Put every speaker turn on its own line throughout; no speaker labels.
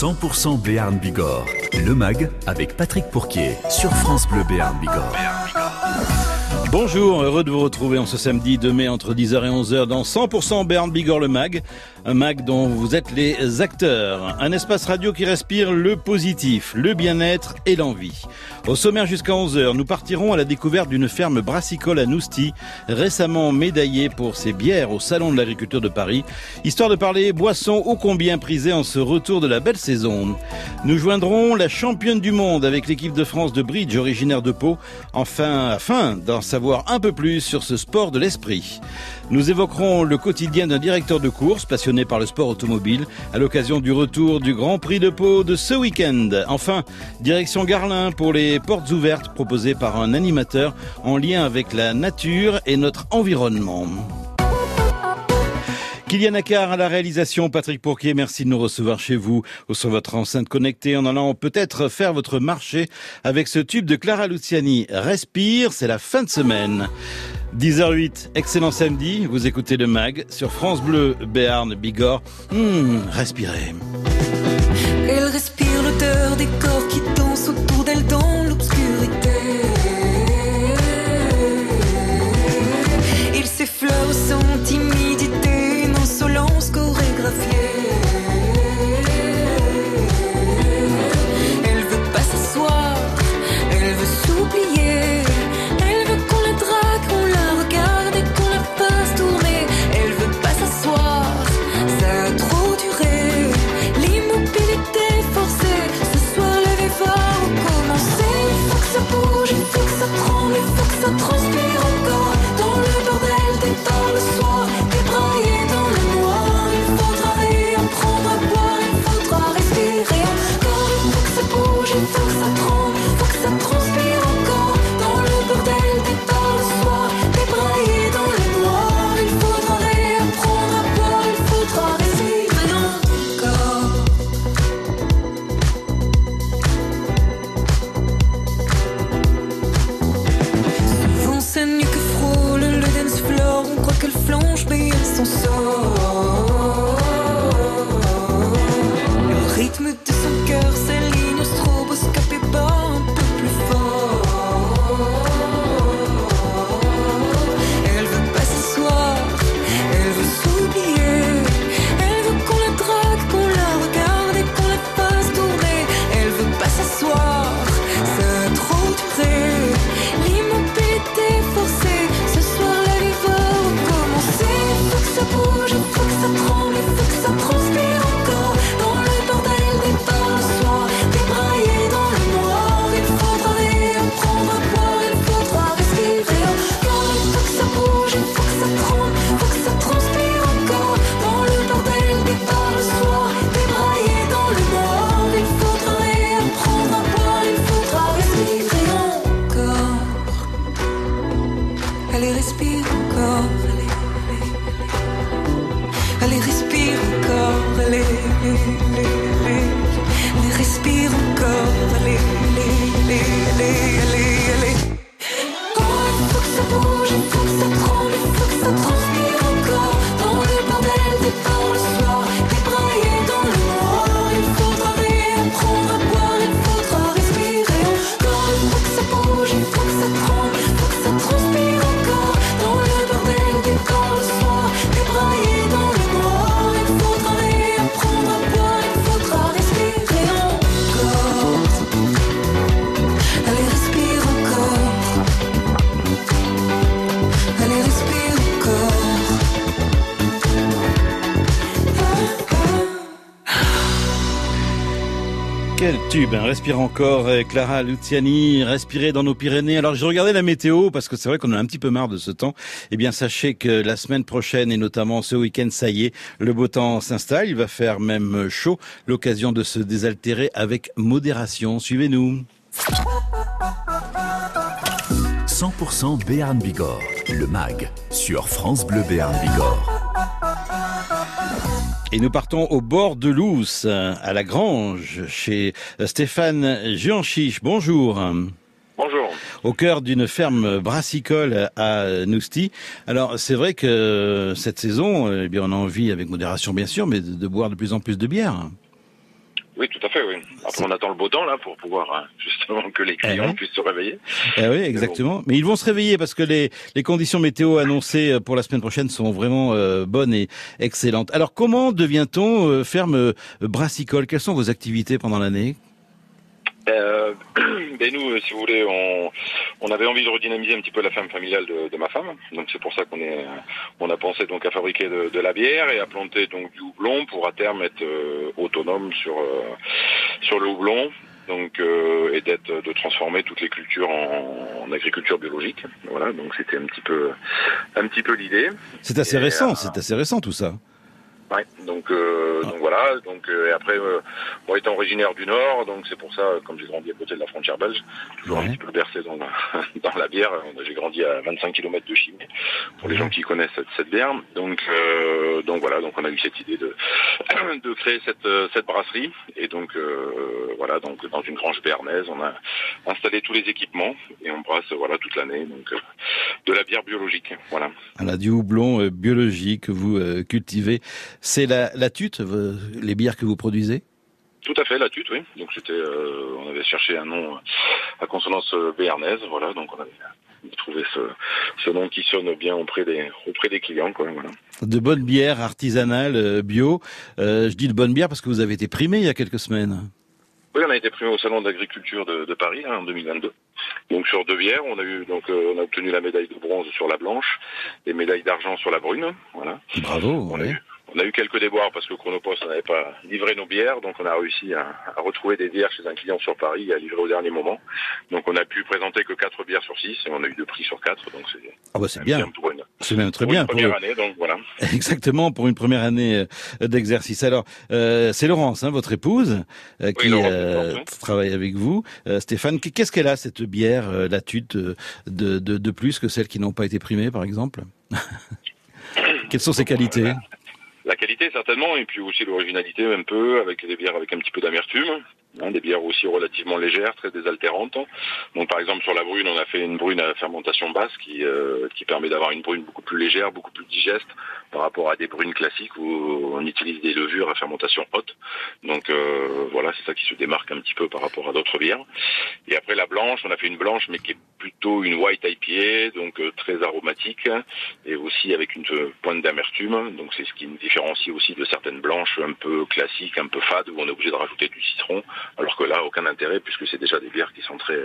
100% Béarn Bigorre, le MAG avec Patrick Pourquier sur France Bleu Béarn Bigorre.
Bonjour, heureux de vous retrouver en ce samedi 2 mai entre 10h et 11h dans 100% Berne Bigorre le Mag, un mag dont vous êtes les acteurs, un espace radio qui respire le positif, le bien-être et l'envie. Au sommaire jusqu'à 11h, nous partirons à la découverte d'une ferme brassicole à Nousty, récemment médaillée pour ses bières au Salon de l'Agriculture de Paris, histoire de parler boissons ô combien prisées en ce retour de la belle saison. Nous joindrons la championne du monde avec l'équipe de France de bridge originaire de Pau, enfin afin d'en un peu plus sur ce sport de l'esprit. Nous évoquerons le quotidien d'un directeur de course passionné par le sport automobile à l'occasion du retour du Grand Prix de Pau de ce week-end. Enfin, direction Garlin pour les portes ouvertes proposées par un animateur en lien avec la nature et notre environnement. Kylian Akar à la réalisation, Patrick Pourquier, merci de nous recevoir chez vous ou sur votre enceinte connectée en allant peut-être faire votre marché avec ce tube de Clara Luciani. Respire, c'est la fin de semaine. 10h08, excellent samedi, vous écoutez le MAG sur France Bleu, Béarn, Bigorre. Hum, respirez.
Elle respire l'odeur des corps qui dansent autour d'elle dans l'obscurité. Il s'effleure sans insolence chorégraphiée. Elle
Hein. respire encore, euh, Clara Luciani, respirer dans nos Pyrénées. Alors j'ai regardé la météo parce que c'est vrai qu'on a un petit peu marre de ce temps. Eh bien sachez que la semaine prochaine et notamment ce week-end, ça y est, le beau temps s'installe. Il va faire même chaud, l'occasion de se désaltérer avec modération. Suivez-nous.
100% Béarn Bigorre, le MAG sur France Bleu Béarn Bigorre.
Et nous partons au bord de l'Ous, à la Grange, chez Stéphane Gianchiche. Bonjour.
Bonjour.
Au cœur d'une ferme brassicole à Nousty. Alors, c'est vrai que cette saison, eh bien, on a envie, avec modération bien sûr, mais de boire de plus en plus de bière.
Oui, tout à fait, oui. Après, on attend le beau temps, là, pour pouvoir, hein, justement, que les clients
Eh oui.
puissent se réveiller.
Eh oui, exactement. Mais ils vont se réveiller parce que les, les conditions météo annoncées euh, pour la semaine prochaine sont vraiment euh, bonnes et excellentes. Alors, comment devient-on euh, ferme brassicole? Quelles sont vos activités pendant l'année?
Euh, ben nous, euh, si vous voulez, on, on avait envie de redynamiser un petit peu la ferme familiale de, de ma femme. Donc c'est pour ça qu'on est, on a pensé donc à fabriquer de, de la bière et à planter donc du houblon pour à terme être euh, autonome sur euh, sur le houblon. Donc euh, et d'être de transformer toutes les cultures en, en agriculture biologique. Voilà, donc c'était un petit peu un petit peu l'idée.
C'est assez
Et,
récent,
euh,
c'est assez récent tout ça.
Ouais, donc, euh, donc voilà, donc euh, et après, euh, moi étant originaire du Nord, donc c'est pour ça, comme j'ai grandi à côté de la frontière belge, toujours
Ouais.
un petit peu bercé dans la, dans la bière. euh, J'ai grandi à 25 km de Chimay, pour les gens qui connaissent cette, cette bière. Donc, euh, donc voilà, donc on a eu cette idée de de créer cette euh, cette brasserie et donc euh, voilà, donc dans une grange béarnaise, on a installé tous les équipements et on brasse voilà toute l'année, donc euh, de la bière biologique, voilà.
Voilà, du houblon biologique que vous cultivez. C'est la, la tute, euh, les bières que vous produisez?
Tout à fait, la tute, oui. Donc c'était, euh, on avait cherché un nom à consonance euh, béarnaise, voilà. Donc on avait trouvé ce, ce nom qui sonne bien auprès des auprès des clients, quoi. Voilà.
De bonnes bières artisanales, euh, bio. Euh, je dis de bonnes bières parce que vous avez été primé il y a quelques semaines.
Oui, on a été primé au salon d'agriculture de, de Paris hein, en 2022. Donc sur deux bières, on a eu donc euh, on a obtenu la médaille de bronze sur la blanche et médaille d'argent sur la brune, voilà.
Bravo.
On a
ouais.
eu on a eu quelques déboires parce que Chronopost n'avait pas livré nos bières, donc on a réussi à, à retrouver des bières chez un client sur Paris et à livrer au dernier moment. Donc on a pu présenter que quatre bières sur six et on a eu deux prix sur quatre, donc c'est
Ah bah c'est bien.
pour une,
C'est même très
pour
bien.
une
pour-
première année, donc voilà.
Exactement pour une première année euh, d'exercice. Alors euh, c'est Laurence, hein, votre épouse, euh, qui
Laurence,
euh,
oui.
travaille avec vous. Euh, Stéphane, qu'est-ce qu'elle a cette bière, la tute, de, de, de plus que celles qui n'ont pas été primées, par exemple? Quelles sont ses qualités?
La qualité certainement, et puis aussi l'originalité un peu, avec des bières avec un petit peu d'amertume, hein, des bières aussi relativement légères, très désaltérantes. Donc par exemple sur la brune, on a fait une brune à fermentation basse qui, euh, qui permet d'avoir une brune beaucoup plus légère, beaucoup plus digeste par rapport à des brunes classiques où on utilise des levures à fermentation haute. Donc euh, voilà, c'est ça qui se démarque un petit peu par rapport à d'autres bières. Et après la blanche, on a fait une blanche mais qui est plutôt une white IPA, donc euh, très aromatique et aussi avec une euh, pointe d'amertume. Donc c'est ce qui nous différencie aussi de certaines blanches un peu classiques, un peu fades, où on est obligé de rajouter du citron, alors que là, aucun intérêt puisque c'est déjà des bières qui sont très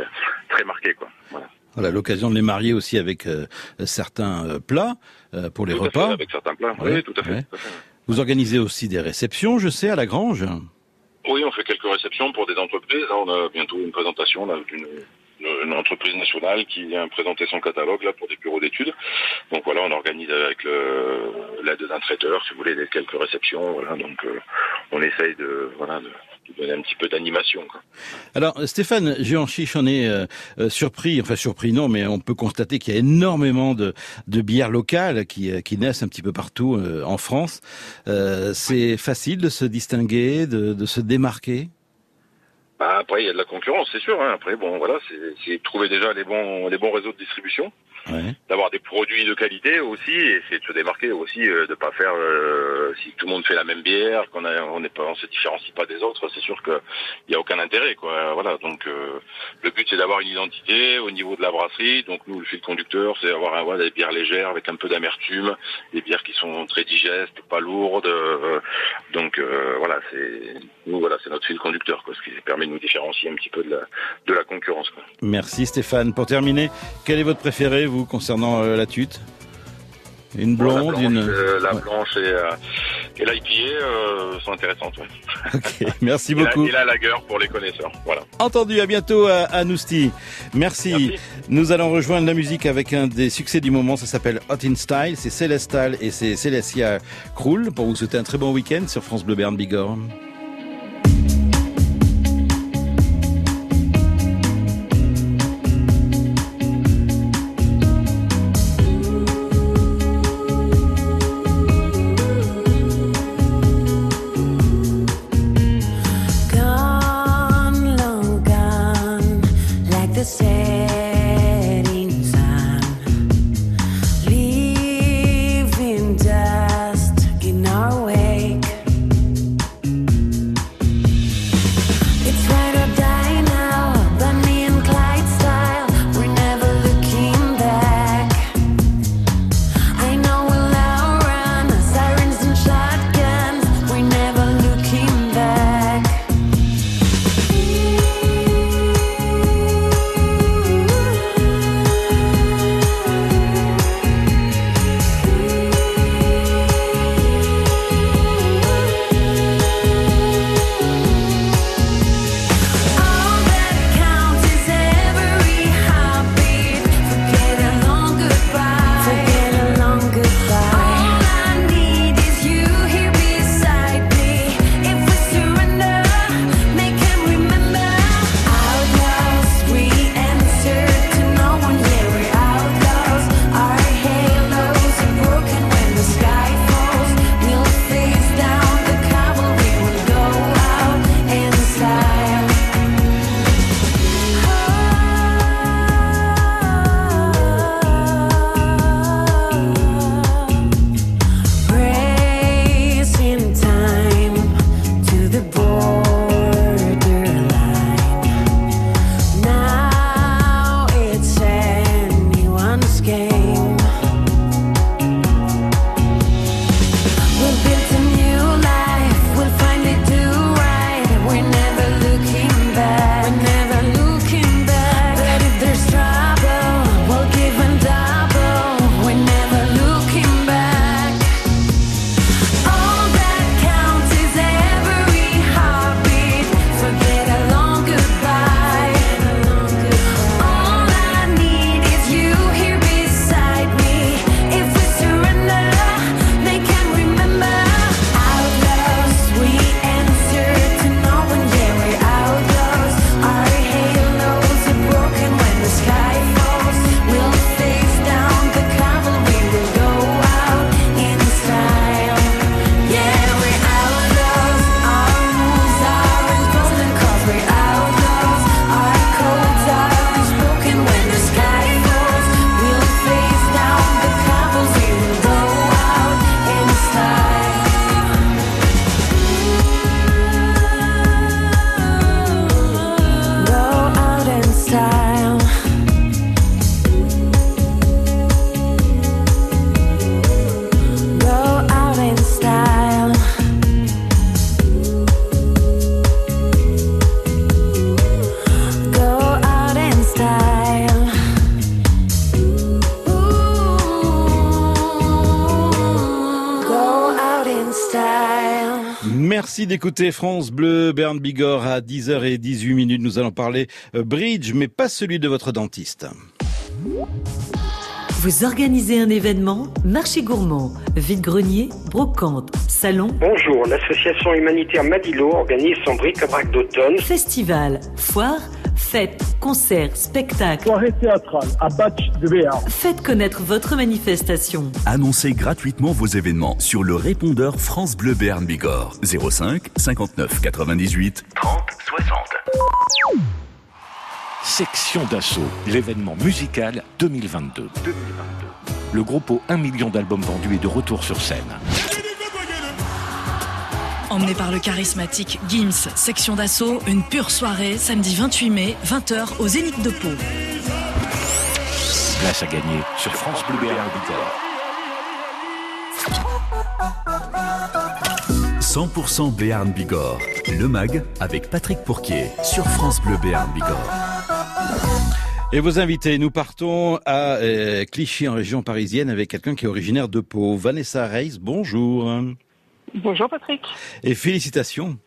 très marquées. Quoi. Voilà.
Voilà, l'occasion de les marier aussi avec euh, certains euh, plats euh, pour les
Tout à fait,
repas.
avec certains plats.
Ouais,
oui, tout à fait.
ouais.
tout à fait.
Vous organisez aussi des réceptions, je sais, à la Grange?
Oui, on fait quelques réceptions pour des entreprises. Là, on a bientôt une présentation d'une une entreprise nationale qui vient présenter son catalogue là pour des bureaux d'études. Donc voilà, on organise avec l'aide d'un traiteur, si vous voulez, quelques réceptions. Voilà, donc euh, on essaye de voilà de, donner un petit peu d'animation.
Alors Stéphane Gianchiche, on est euh, euh, surpris, enfin surpris non, mais on peut constater qu'il y a énormément de, de bières locales qui, euh, qui naissent un petit peu partout euh, en France. C'est facile de se distinguer, de, de se démarquer?
Bah, après, il y a de la concurrence, c'est sûr. Hein. Après, bon, voilà, c'est trouver déjà les bons les bons réseaux de distribution.
ouais.
d'avoir des produits de qualité aussi et c'est de se démarquer aussi euh, de pas faire euh, si tout le monde fait la même bière qu'on on n'est pas on se différencie pas des autres c'est sûr que il y a aucun intérêt quoi voilà donc euh, le but c'est d'avoir une identité au niveau de la brasserie donc nous le fil conducteur c'est d'avoir un, voilà, des bières légères avec un peu d'amertume des bières qui sont très digestes pas lourdes euh, donc euh, voilà c'est nous voilà c'est notre fil conducteur quoi ce qui permet de nous différencier un petit peu de la de la concurrence quoi.
Merci Stéphane. Pour terminer, quel est votre préféré, vous, concernant euh, la tute Une
Bon, la
blonde,
blanche,
une...
euh, la
Ouais.
blanche et, euh, et l'IPA euh, sont intéressantes. ouais.
Ok, merci
Et la,
beaucoup.
et la lager pour les connaisseurs. Voilà.
Entendu, à bientôt à, à Nousti. Merci.
Merci.
Nous allons rejoindre la musique avec un des succès du moment, ça s'appelle Hot in Style, c'est Célestal et c'est Célestia Krull pour vous souhaiter un très bon week-end sur France Bleu Berne Bigorre. Merci d'écouter France Bleu, Berne Bigorre à 10h18 minutes. Nous allons parler euh, bridge, mais pas celui de votre dentiste.
Vous organisez un événement, marché gourmand, vide-grenier, brocante, salon,
Bonjour, l'association humanitaire Madilo organise son bric-à-brac d'automne.
festival, foire, fête, concert, spectacle.
soirée théâtrale à Batch de Béarn.
Faites connaître votre manifestation.
Annoncez gratuitement vos événements sur le répondeur France Bleu Béarn Bigorre 05 59 98 30 60.
Section d'assaut, l'événement musical 2022. Le groupe aux 1 million d'albums vendus est de retour sur scène.
Emmené par le charismatique Gims, section d'assaut, une pure soirée, samedi 28 mai, 20h au Zénith de Pau.
Place à gagner sur France Bleu Béarn Bigorre.
100% Béarn Bigorre, le MAG avec Patrick Pourquier sur France Bleu Béarn Bigorre.
Et vos invités, nous partons à euh, Clichy en région parisienne avec quelqu'un qui est originaire de Pau. Vanessa Reis, bonjour.
Bonjour Patrick.
Et félicitations.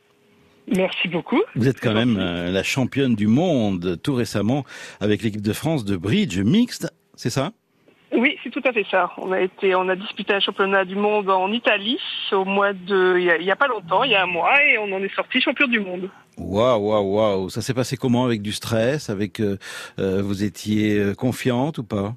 Merci beaucoup.
Vous êtes quand même euh, la championne du monde tout récemment avec l'équipe de France de bridge mixte, c'est ça?
Oui, c'est tout à fait ça. On a été, on a disputé un championnat du monde en Italie au mois de, il y a, il y a pas longtemps, il y a un mois, et on en est sorti champion du monde.
Waouh, waouh, waouh. Ça s'est passé comment avec du stress Avec euh, euh, Vous étiez euh, confiante ou pas?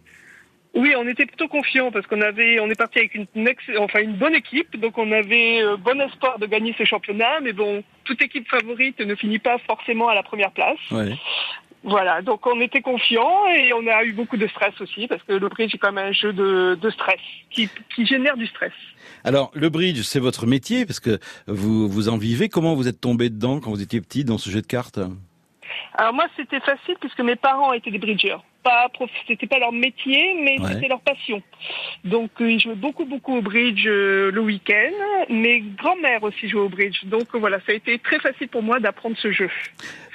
Oui, on était plutôt confiants parce qu'on avait, on est parti avec une, ex- enfin une bonne équipe, donc on avait euh, bon espoir de gagner ce championnat, mais bon, toute équipe favorite ne finit pas forcément à la première place.
ouais.
Voilà, donc on était confiants et on a eu beaucoup de stress aussi parce que le bridge est quand même un jeu de, de stress qui, qui génère du stress.
Alors, le bridge, c'est votre métier parce que vous vous en vivez. Comment vous êtes tombé dedans quand vous étiez petit dans ce jeu de cartes?
Alors moi, c'était facile puisque mes parents étaient des bridgeurs. Pas c'était pas leur métier, mais
Ouais.
c'était leur passion. Donc euh, ils jouaient beaucoup beaucoup au bridge euh, le week-end. Mes grands-mères aussi jouaient au bridge. Donc voilà, ça a été très facile pour moi d'apprendre ce jeu.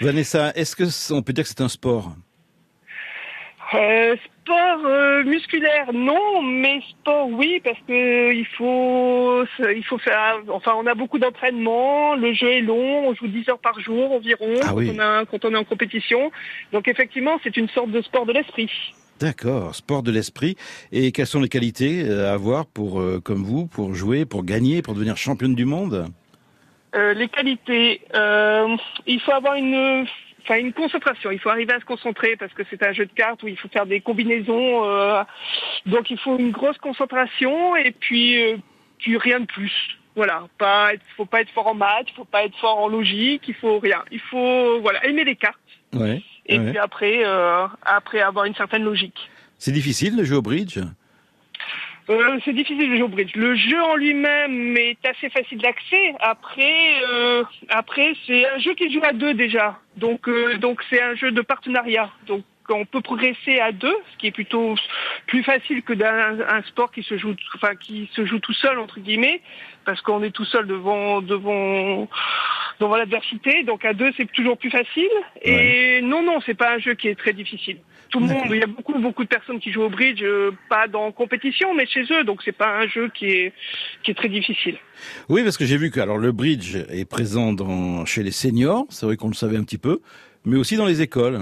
Vanessa, est-ce que on peut dire que c'est un sport?
Euh, sport euh, musculaire, non, mais sport, oui, parce que il faut, il faut faire. Enfin, on a beaucoup d'entraînement. Le jeu est long. On joue 10 heures par jour environ
Ah
quand,
oui.
on a, quand on est en compétition. Donc effectivement, c'est une sorte de sport de l'esprit.
D'accord, sport de l'esprit. Et quelles sont les qualités euh, à avoir pour, euh, comme vous, pour jouer, pour gagner, pour devenir championne du monde?
Euh, les qualités, euh, il faut avoir une, enfin une concentration. Il faut arriver à se concentrer parce que c'est un jeu de cartes où il faut faire des combinaisons. euh, donc il faut une grosse concentration et puis, euh, puis rien de plus. Voilà, pas être, faut pas être fort en maths, faut pas être fort en logique, il faut rien. Il faut voilà aimer les cartes
Ouais.
et
ouais.
puis après euh, après avoir une certaine logique.
C'est difficile de jouer au bridge?
Euh, c'est difficile de jouer au bridge. Le jeu en lui-même est assez facile d'accès. Après, euh, après c'est un jeu qui joue à deux déjà. Donc, euh, donc c'est un jeu de partenariat. Donc, on peut progresser à deux, ce qui est plutôt plus facile que d'un un sport qui se joue, enfin qui se joue tout seul entre guillemets, parce qu'on est tout seul devant devant devant l'adversité. Donc à deux, c'est toujours plus facile. Et non, non, c'est pas un jeu qui est très difficile. Tout le monde, il y a beaucoup beaucoup de personnes qui jouent au bridge, euh, pas dans compétition, mais chez eux. Donc c'est pas un jeu qui est qui est très difficile.
Oui, parce que j'ai vu que alors le bridge est présent dans, chez les seniors, c'est vrai qu'on le savait un petit peu, mais aussi dans les écoles.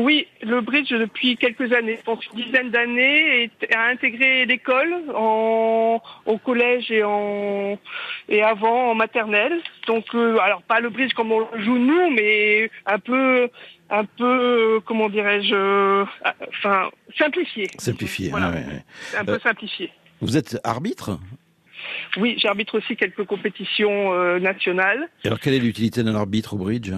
Oui, le bridge depuis quelques années, je pense une dizaine d'années, a intégré l'école en au collège et en et avant en maternelle. Donc euh, alors pas le bridge comme on le joue nous, mais un peu un peu euh, comment dirais-je, euh, enfin simplifié.
Simplifié.
Voilà.
ouais, ouais, ouais.
Un peu
Euh,
simplifié.
Vous êtes arbitre?
Oui, j'arbitre aussi quelques compétitions nationales.
Et Alors quelle est l'utilité d'un arbitre au bridge?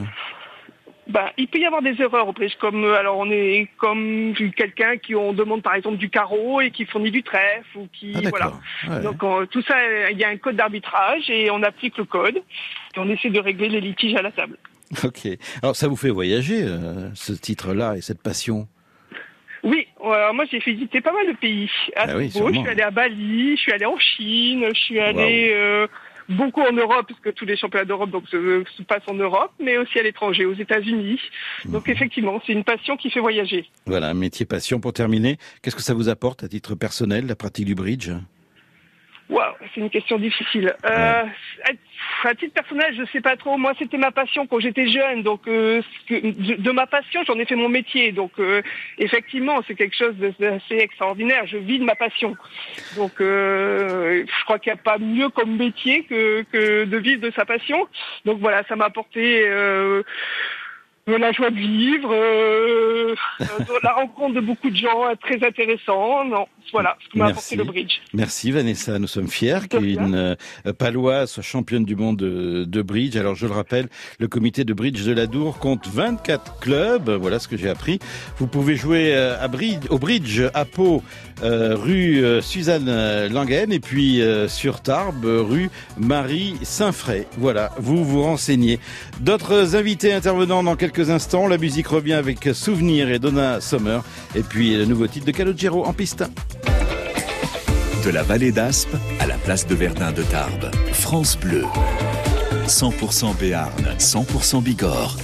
Bah, il peut y avoir des erreurs au bridge, comme euh, alors on est comme quelqu'un qui on demande par exemple du carreau et qui fournit du trèfle ou qui
Ah
voilà.
Ouais.
Donc tout ça, il y a un code d'arbitrage et on applique le code et on essaie de régler les litiges à la table.
Ok. Alors ça vous fait voyager euh, ce titre-là et cette passion?
Oui, euh, moi j'ai visité pas mal de pays. À
Ah oui,
je suis allée à Bali, je suis allée en Chine, je suis allée euh, beaucoup en Europe, parce que tous les championnats d'Europe donc, se, se passent en Europe, mais aussi à l'étranger, aux États-Unis. Donc
Mhm.
effectivement, c'est une passion qui fait voyager.
Voilà, un métier passion. Pour terminer, qu'est-ce que ça vous apporte à titre personnel, la pratique du bridge?
Waouh, c'est une question difficile. Euh, à, à titre personnel, je sais pas trop. Moi, c'était ma passion quand j'étais jeune. Donc, euh, de, ma passion, j'en ai fait mon métier. Donc, euh, effectivement, c'est quelque chose d'assez extraordinaire. Je vis de ma passion. Donc, euh, je crois qu'il n'y a pas mieux comme métier que, que de vivre de sa passion. Donc voilà, ça m'a apporté. Euh, la joie de vivre, euh, euh, la rencontre de beaucoup de gens euh, très intéressants. Non, voilà ce que m'a apporté le bridge.
Merci Vanessa, nous sommes fiers qu'une euh, paloise soit championne du monde de, de bridge. Alors je le rappelle, le comité de bridge de la Dour compte 24 clubs, voilà ce que j'ai appris. Vous pouvez jouer euh, à bridge, au bridge à Pau, euh, rue euh, Suzanne euh, Langen et puis euh, sur Tarbes, euh, rue Marie Saint-Fray. Voilà, vous vous renseignez. D'autres invités intervenant dans quelques instants, la musique revient avec Souvenir et Donna Summer et puis le nouveau titre de Calogero en piste.
De la vallée d'Aspe à la place de Verdun de Tarbes. France Bleu. 100% Béarn, 100% Bigorre.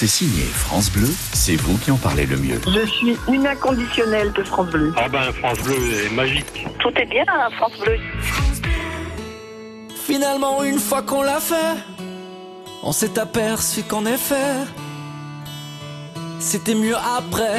C'est signé France Bleu, c'est vous qui en parlez le mieux.
Je suis une inconditionnelle de France Bleu.
Ah ben France Bleu est magique.
Tout est bien à France Bleu.
Finalement, une fois qu'on l'a fait, on s'est aperçu qu'en effet, c'était mieux après.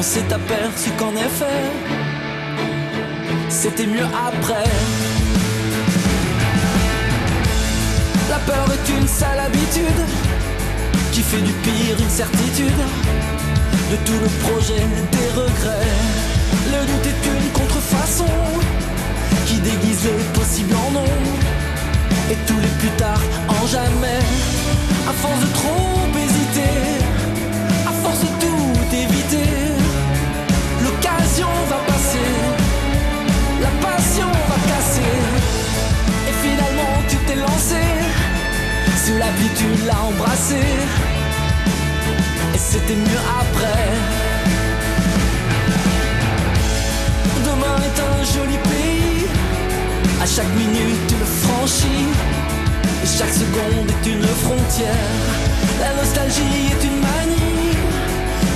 on s'est aperçu qu'en effet, c'était mieux après. La peur est une sale habitude qui fait du pire une certitude. De tout le projet, des regrets. Le doute est une contrefaçon qui déguise le possible en non. Et tous les plus tard en jamais. À force de trop hésiter, sous la pluie tu l'as embrassé. Et c'était mieux après. Demain est un joli pays, à chaque minute tu le franchis. Et chaque seconde est une frontière. La nostalgie est une manie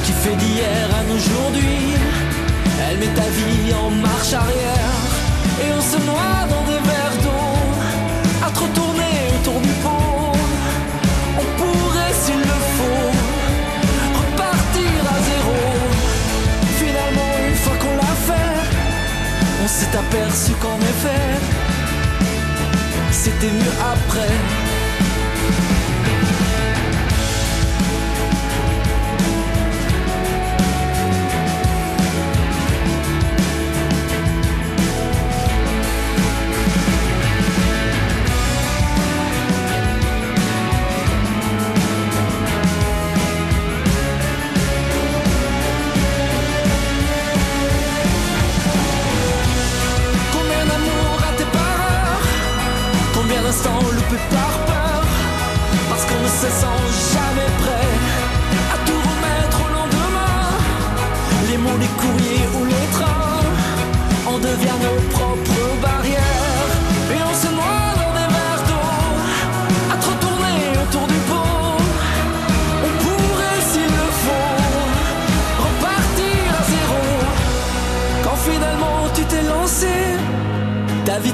qui fait d'hier à aujourd'hui. Elle met ta vie en marche arrière. Et on se noie dans des verres d'eau s'est aperçu qu'en effet, c'était mieux après.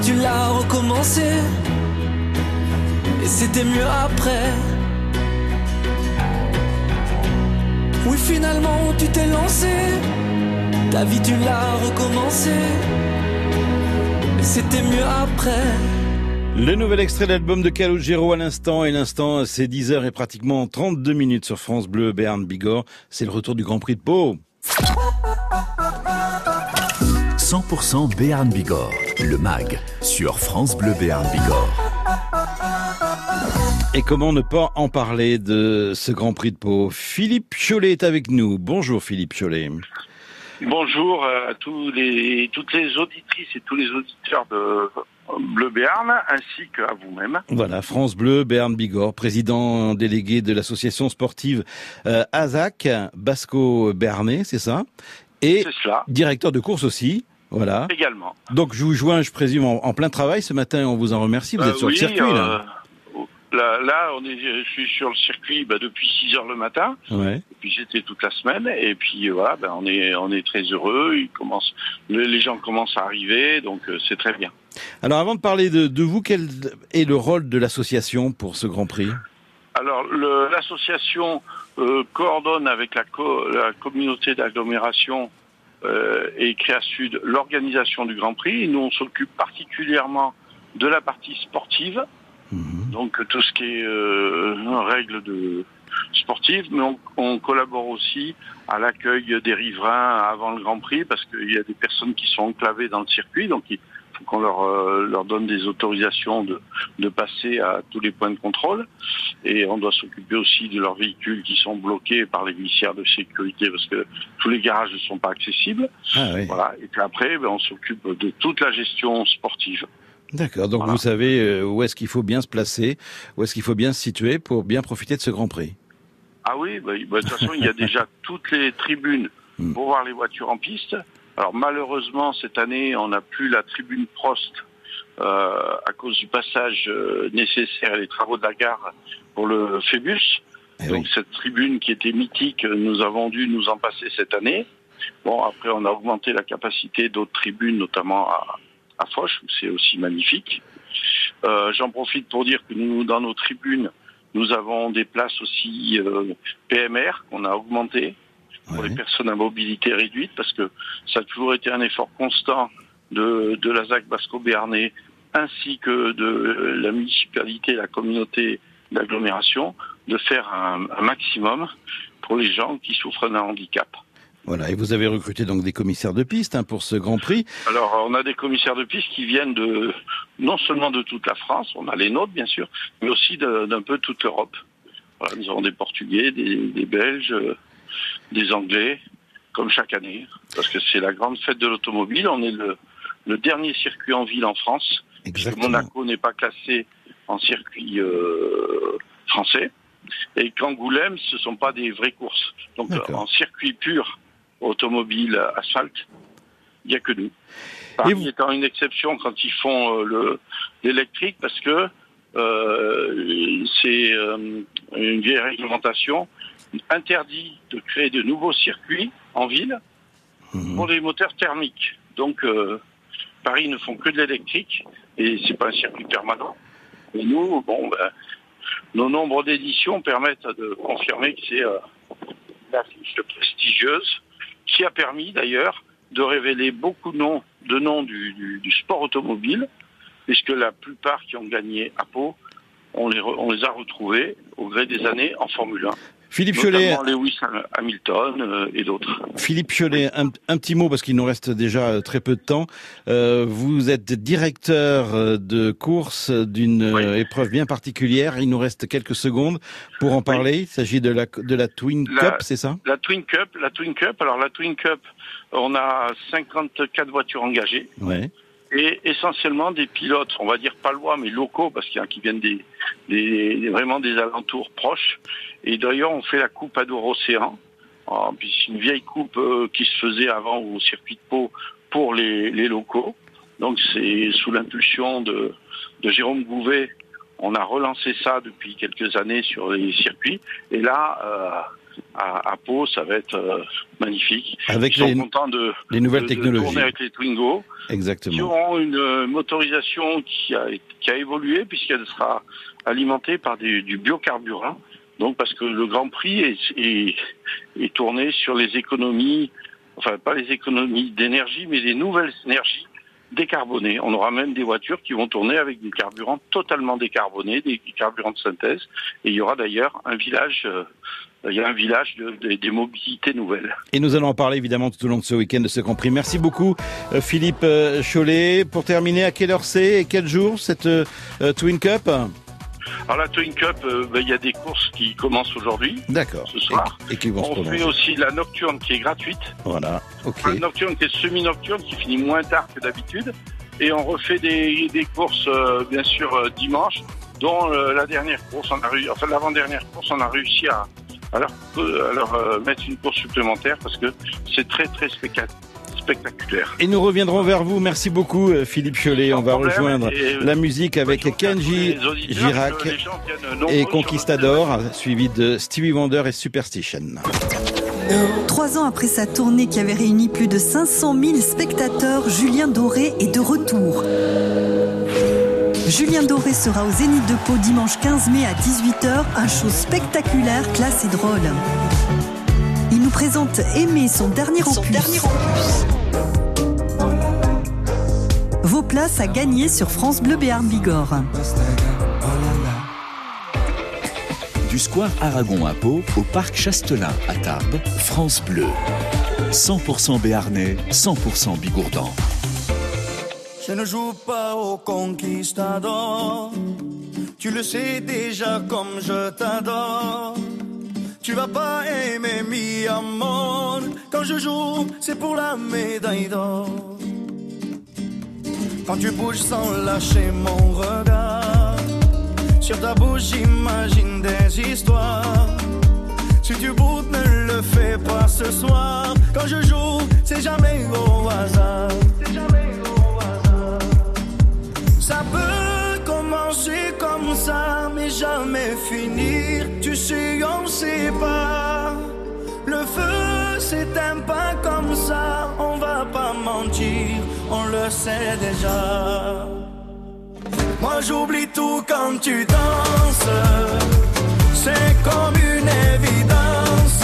Tu l'as recommencé. Et c'était mieux après. Oui, finalement tu t'es lancé, ta vie tu l'as recommencé. Et c'était mieux après.
Le nouvel extrait de l'album de Calogero à l'instant, et l'instant c'est 10h et pratiquement 32 minutes sur France Bleu, Berne, Bigorre. C'est le retour du Grand Prix de Pau.
100% Béarn Bigorre, le MAG, sur France Bleu Béarn Bigorre.
Et comment ne pas en parler de ce Grand Prix de Pau? Philippe Cholet est avec nous. Bonjour Philippe Cholet.
Bonjour à tous les, toutes les auditrices et tous les auditeurs de Bleu Béarn, ainsi qu'à vous-même.
Voilà, France Bleu, Berne Bigorre, président délégué de l'association sportive euh, ASAC, Basco-Bernay, c'est ça? Et directeur de course aussi. Voilà.
Également.
Donc je vous joins, je présume, en, en plein travail ce matin. On vous en remercie. Vous
Euh,
êtes sur
oui,
le circuit là.
euh, là, là, on est, je suis sur le circuit bah, depuis 6 heures le matin.
Ouais.
Et puis j'étais toute la semaine. Et puis euh, voilà, ben, on est, on est très heureux. Il commence, le- les gens commencent à arriver, donc euh, c'est très bien.
Alors avant de parler de, de vous, quel est le rôle de l'association pour ce Grand Prix?
Alors l'association euh, coordonne avec la, co- la communauté d'agglomération euh, et Créa Sud l'organisation du Grand Prix. Nous, on s'occupe particulièrement de la partie sportive, donc tout ce qui est euh, règles de, sportive, mais on, on collabore aussi à l'accueil des riverains avant le Grand Prix parce qu'il y a des personnes qui sont enclavées dans le circuit, donc il faut qu'on leur, euh, leur donne des autorisations de, de passer à tous les points de contrôle. Et on doit s'occuper aussi de leurs véhicules qui sont bloqués par les glissières de sécurité parce que tous les garages ne sont pas accessibles.
Ah oui.
Voilà. Et puis après, ben, on s'occupe de toute la gestion sportive.
D'accord, donc
Voilà.
vous savez euh, où est-ce qu'il faut bien se placer, où est-ce qu'il faut bien se situer pour bien profiter de ce Grand Prix?
Ah oui, bah, bah, de toute façon, il y a déjà toutes les tribunes
Hmm.
pour voir les voitures en piste. Alors malheureusement, cette année, on n'a plus la tribune Prost euh, à cause du passage euh, nécessaire et les travaux de la gare pour le Phébus.
Eh
Donc cette tribune qui était mythique, nous avons dû nous en passer cette année. Bon, après, on a augmenté la capacité d'autres tribunes, notamment à, à Foch, où c'est aussi magnifique. Euh, J'en profite pour dire que nous, dans nos tribunes, nous avons des places aussi euh, PMR qu'on a augmentées pour les personnes à mobilité réduite, parce que ça a toujours été un effort constant de, de la ZAC Basco-Béarnais ainsi que de la municipalité, la communauté d'agglomération, de faire un, un maximum pour les gens qui souffrent d'un handicap.
Voilà, et vous avez recruté donc des commissaires de piste hein, pour ce Grand Prix.
Alors, on a des commissaires de piste qui viennent de non seulement de toute la France, on a les nôtres bien sûr, mais aussi d'un peu toute l'Europe. Voilà, nous avons des Portugais, des, des Belges, des Anglais, comme chaque année, parce que c'est la grande fête de l'automobile. On est le, le dernier circuit en ville en France. Monaco n'est pas classé en circuit euh, français. Et qu'Angoulême, ce sont pas des vraies courses. Donc, en circuit pur automobile asphalte, il n'y a que nous. Paris étant une exception quand ils font euh, le l'électrique parce que euh, c'est euh, une vieille réglementation interdit de créer de nouveaux circuits en ville pour les moteurs thermiques. Donc euh, Paris ne font que de l'électrique et c'est pas un circuit permanent. Et nous, bon, ben, nos nombres d'éditions permettent de confirmer que c'est euh, une affiche prestigieuse qui a permis d'ailleurs de révéler beaucoup de noms, de noms du, du- du sport automobile, puisque la plupart qui ont gagné à Pau, on les, re- on les a retrouvés au gré des années en Formule 1.
Philippe Cholet.
Lewis Hamilton euh, et d'autres.
Philippe Cholet, un, un petit mot parce qu'il nous reste déjà euh, très peu de temps. Euh, vous êtes directeur euh, de course d'une épreuve bien particulière. Il nous reste quelques secondes pour en parler. Il s'agit de la, de la Twin
La-
Cup, c'est ça?
La Twin Cup, la Twin Cup. Alors la Twin Cup, on a 54 voitures engagées
Ouais.
Et essentiellement des pilotes, on va dire pas loin, mais locaux, parce qu'il y en a qui viennent des, des- vraiment des alentours proches. Et d'ailleurs, on fait la coupe Adour Océan. Alors, puis C'est une vieille coupe euh, qui se faisait avant au circuit de Pau pour les, les locaux. Donc c'est sous l'impulsion de, de Jérôme Gouvet, on a relancé ça depuis quelques années sur les circuits. Et là, euh, à, à Pau, ça va être euh, magnifique.
Avec
Ils sont
les-
contents de,
les nouvelles
de- de
technologies.
tourner avec les Twingo qui
Exactement.
auront une euh, motorisation qui a, qui a évolué puisqu'elle sera alimentée par des- du biocarburant. Donc parce que le Grand Prix est, est, est tourné sur les économies, enfin pas les économies d'énergie, mais les nouvelles énergies décarbonées. On aura même des voitures qui vont tourner avec des carburants totalement décarbonés, des carburants de synthèse. Et il y aura d'ailleurs un village, euh, il y a un village de- de- des mobilités nouvelles.
Et nous allons en parler évidemment tout au long de ce week-end de ce Prix. Merci beaucoup euh, Philippe euh, Cholet. Pour terminer, à quelle heure c'est et quel jour cette euh, Twin Cup
Alors la Twin Cup, euh, ben, il y a des courses qui commencent aujourd'hui.
D'accord.
Ce soir.
Et, et qui vont se
On fait aussi la nocturne qui est gratuite.
Voilà. Ok.
La nocturne qui est semi-nocturne qui finit moins tard que d'habitude. Et on refait des, des courses, euh, bien sûr, dimanche, dont la dernière course, on a réussi, enfin l'avant-dernière course, on a réussi à, à leur, euh, mettre une course supplémentaire parce que c'est très, très spectac- spectaculaire.
Et nous reviendrons vers vous. Merci beaucoup euh, Philippe Cholet. On va rejoindre
euh,
la musique avec Kenji Girac et Conquistador, suivi de Stevie Wonder et Superstition.
Trois ans après sa tournée qui avait réuni plus de 500 000 spectateurs, Julien Doré est de retour. Julien Doré sera au Zénith de Pau dimanche 15 mai à 18h, un show spectaculaire, classe et drôle. Il nous présente Aimer son dernier opus. Vos places à gagner sur France Bleu Béarn Bigorre.
Du square Aragon à Pau au parc Chastelin à Tarbes, France Bleu. 100% béarnais, 100% bigourdan.
Je ne joue pas au conquistador. Tu le sais déjà comme je t'adore. Tu vas pas aimer mi amor. Quand je joue, c'est pour la médaille d'or. Quand tu bouges sans lâcher mon regard. Sur ta bouche, j'imagine des histoires. Si tu boutes, ne le fais pas ce soir. Quand je joue, c'est jamais au hasard. C'est jamais au hasard. Ça peut commencer comme ça, mais jamais finir. Tu sais, on sait pas. Le feu s'éteint pas comme ça, on va pas mentir, on le sait déjà. Moi j'oublie tout quand tu danses, c'est comme une évidence.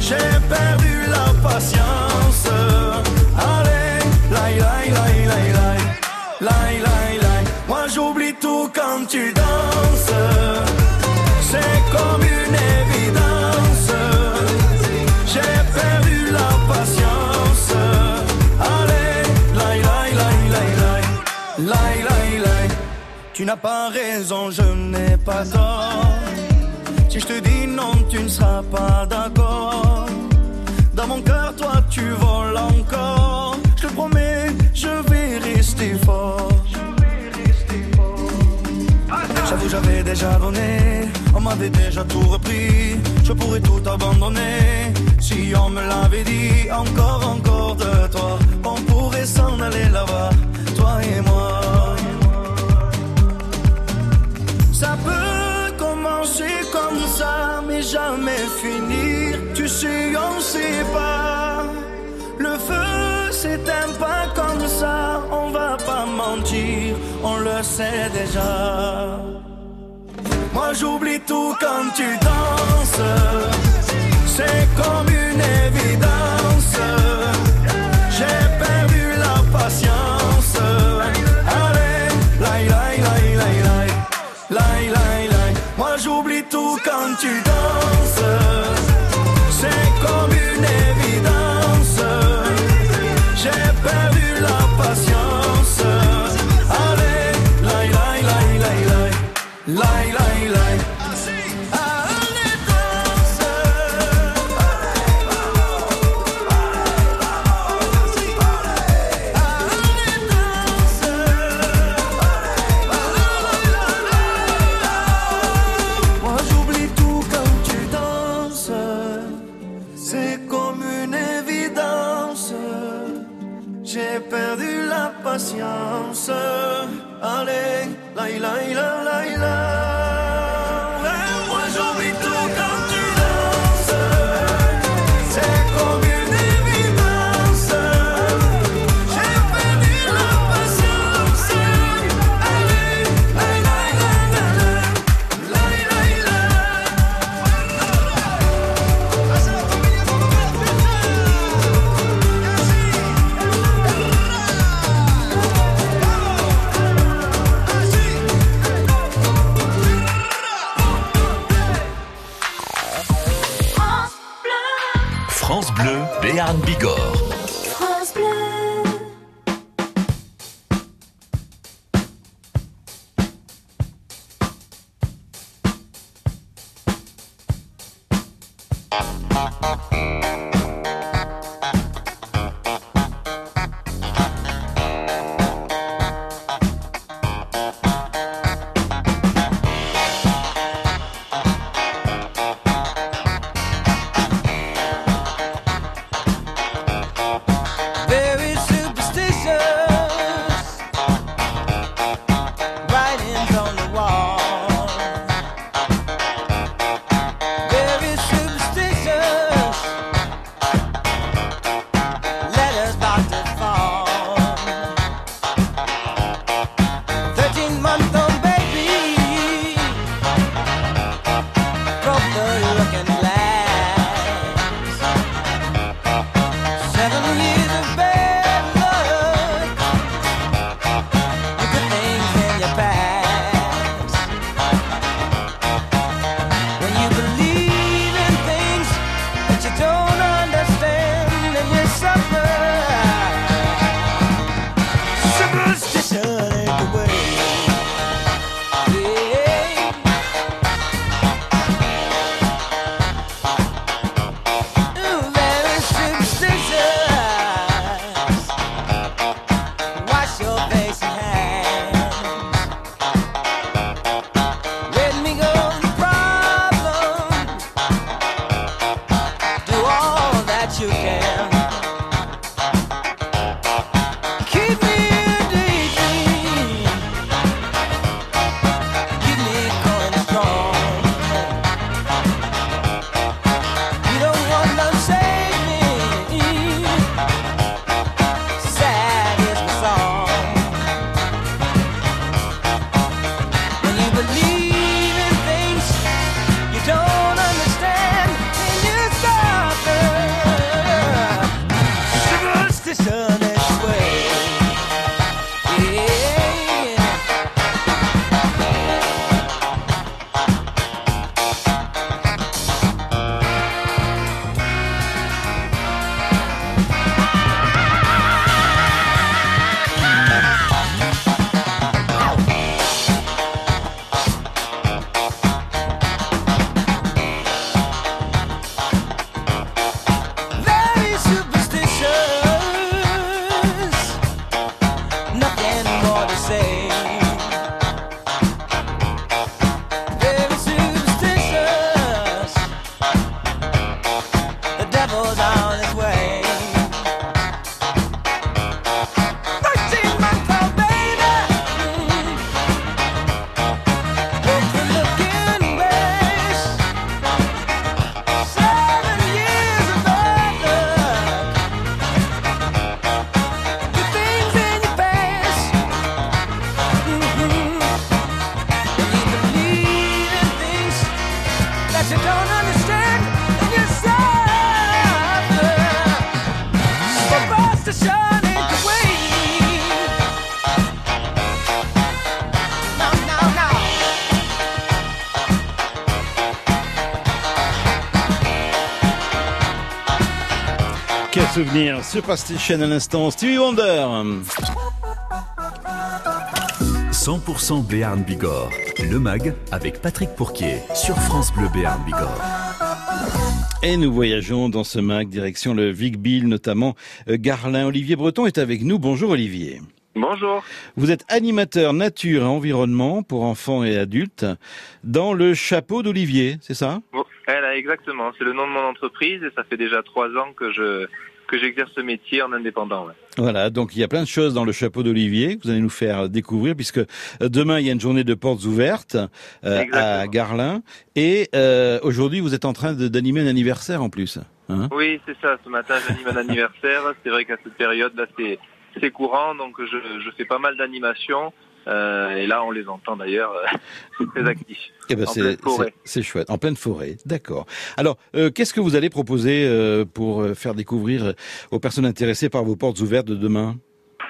J'ai perdu la patience. J'oublie tout quand tu danses. C'est comme une évidence. J'ai perdu la patience. Allez, laï, laï, laï, laï, laï, laï, laï. Tu n'as pas raison, je n'ai pas tort. Si je te dis non, tu ne seras pas d'accord. Dans mon cœur, toi, tu voles encore. Je te promets, je vais rester J'avoue, j'avais déjà donné. On m'avait déjà tout repris. Je pourrais tout abandonner. Si on me l'avait dit, encore, encore de toi. On pourrait s'en aller là-bas, toi et moi. Ça peut commencer comme ça, mais jamais finir. Tu sais, on sait pas. Le feu s'éteint pas comme ça, on va pas mentir, on le sait déjà. J'oublie tout quand tu danses, c'est comme
Souvenir Superstition à l'instant, Stevie Wonder
100% Béarn Bigorre. Le MAG avec Patrick Pourquier sur France Bleu Béarn Bigorre.
Et nous voyageons dans ce mag direction le Vic-Bill, notamment euh, Garlin. Olivier Breton est avec nous. Bonjour Olivier.
Bonjour.
Vous êtes animateur nature et environnement pour enfants et adultes dans le chapeau d'Olivier, c'est ça?
Elle a exactement. C'est le nom de mon entreprise et ça fait déjà trois ans que je que j'exerce ce métier en indépendant. ouais.
Voilà, donc il y a plein de choses dans le chapeau d'Olivier que vous allez nous faire découvrir puisque euh, demain il y a une journée de portes ouvertes euh, à Garlin et euh, aujourd'hui vous êtes en train d'animer un anniversaire en plus. Hein
Oui, c'est ça. Ce matin, j'anime un anniversaire. C'est vrai qu'à cette période-là, c'est c'est courant, donc je, je fais pas mal d'animations. Euh, et là, on les entend d'ailleurs. euh, très actif.
Eh ben
En
c'est chouette, en pleine forêt, d'accord. Alors, euh, qu'est-ce que vous allez proposer euh, pour faire découvrir aux personnes intéressées par vos portes ouvertes de demain?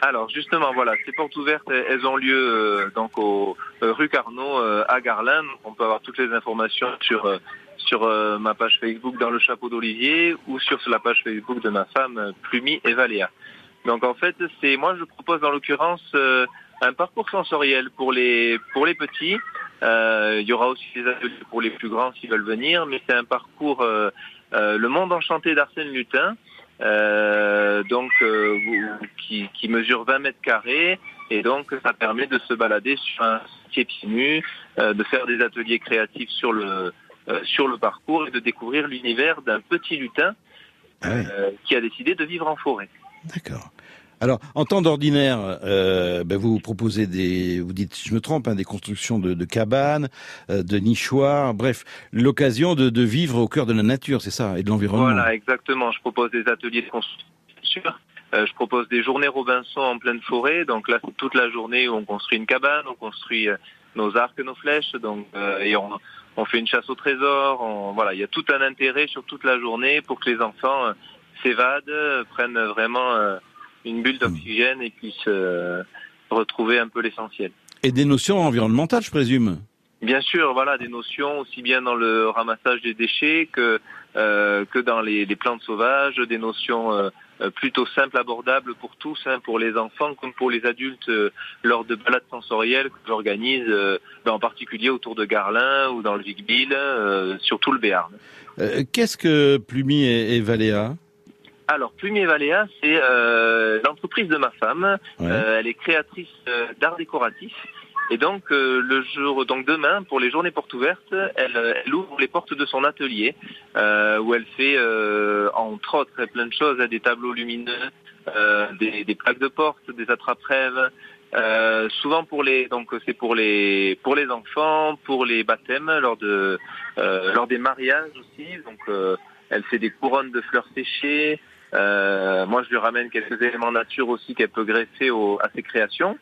Alors justement, voilà, ces portes ouvertes, elles- ont lieu euh, donc au euh, rue Carnot euh, à Garlin. On peut avoir toutes les informations sur sur ma page Facebook dans le chapeau d'Olivier ou sur la page Facebook de ma femme Plumi et Valéa. Donc en fait, c'est moi je propose en l'occurrence un parcours sensoriel pour les pour les petits. Euh, il y aura aussi des ateliers pour les plus grands s'ils veulent venir, mais c'est un parcours euh, euh, le monde enchanté d'Arsène Lutin. Euh, donc euh, qui, qui mesure 20 mètres carrés et donc ça permet de se balader sur un sentier pieds nus, euh, de faire des ateliers créatifs sur le euh, sur le parcours et de découvrir l'univers d'un petit lutin euh, qui a décidé de vivre en forêt.
D'accord. Alors, en temps d'ordinaire, euh, ben, vous proposez des, vous dites, si je me trompe, hein, des constructions de, de cabanes, euh, de nichoirs, bref, l'occasion de, de vivre au cœur de la nature, c'est ça, et de l'environnement.
Voilà, exactement. Je propose des ateliers de construction. Euh, je propose des journées Robinson en pleine forêt. Donc là, toute la journée où on construit une cabane, on construit euh, nos arcs, nos flèches. Donc euh, et on, on fait une chasse au trésor. On, voilà, il y a tout un intérêt sur toute la journée pour que les enfants s'évadent, prennent vraiment une bulle d'oxygène et puissent euh, retrouver un peu l'essentiel.
Et des notions environnementales, je présume.
Bien sûr, voilà, des notions aussi bien dans le ramassage des déchets que euh, que dans les, les plantes sauvages, des notions euh, euh, plutôt simples, abordables pour tous, hein, pour les enfants comme pour les adultes, euh, lors de balades sensorielles que j'organise, euh, ben, en particulier autour de Garlin ou dans le Vic-Bill, euh, sur tout le Béarn.
Euh, Qu'est-ce que Plumi et, et Valéa?
Alors, Plumier Valéa, c'est euh, l'entreprise de ma femme.
Ouais.
Euh, elle est créatrice euh, d'art décoratif. Et donc, euh, le jour, donc demain, pour les journées portes ouvertes, elle, euh, elle ouvre les portes de son atelier, euh, où elle fait, euh, entre autres, plein de choses, hein, des tableaux lumineux, euh, des, des plaques de porte, des attrape-rêves. Euh, souvent pour les donc c'est pour les pour les enfants, pour les baptêmes, lors de euh, lors des mariages aussi. Donc euh, elle fait des couronnes de fleurs séchées. Euh, moi, je lui ramène quelques éléments nature aussi qu'elle peut greffer au- à ses créations.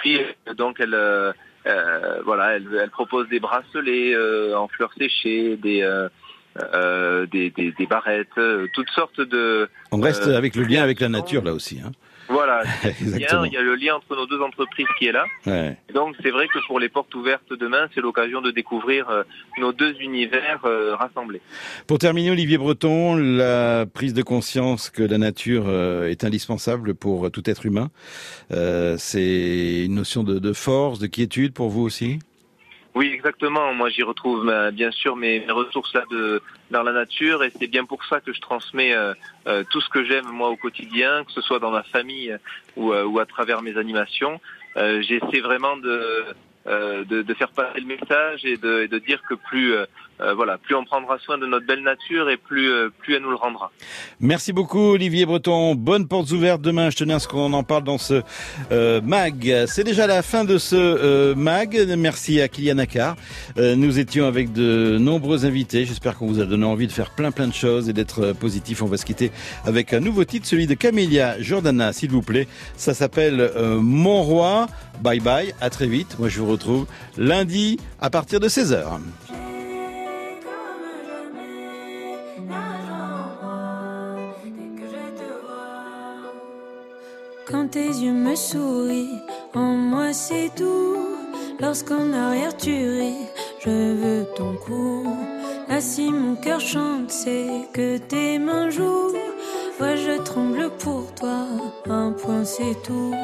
Puis, donc, elle, euh, euh, voilà, elle, elle propose des bracelets euh, en fleurs séchées, des, euh, euh, des, des, des barrettes, toutes sortes de.
On reste avec le lien avec la nature là aussi. Hein.
Voilà, il y a le lien entre nos deux entreprises qui est là.
Ouais.
Donc c'est vrai que pour les portes ouvertes demain, c'est l'occasion de découvrir euh, nos deux univers euh, rassemblés.
Pour terminer, Olivier Breton, la prise de conscience que la nature euh, est indispensable pour tout être humain, c'est une notion de, de force, de quiétude pour vous aussi?
Oui, exactement. Moi, j'y retrouve euh, bien sûr mes, ressources là de dans la nature, et c'est bien pour ça que je transmets euh, euh, tout ce que j'aime moi au quotidien, que ce soit dans ma famille euh, ou, euh, ou à travers mes animations. J'essaie vraiment de, de de faire passer le message et de, et de dire que plus euh, voilà, plus on prendra soin de notre belle nature et plus euh, plus elle nous le rendra.
Merci beaucoup Olivier Breton. Bonnes portes ouvertes demain. Je tenais à ce qu'on en parle dans ce euh, mag. C'est déjà la fin de ce euh, mag. Merci à Kylian Akar. Euh, nous étions avec de nombreux invités. J'espère qu'on vous a donné envie de faire plein plein de choses et d'être euh, positif. On va se quitter avec un nouveau titre, celui de Camélia Jordana, s'il vous plaît. Ça s'appelle Mon Roi. Bye bye. À très vite. Moi je vous retrouve lundi à partir de 16h.
Quand tes yeux me sourient, en moi c'est tout. Lorsqu'en arrière tu ris, je veux ton cou. Là si mon cœur chante, c'est que tes mains jouent.
fois je tremble pour toi. Un point c'est tout.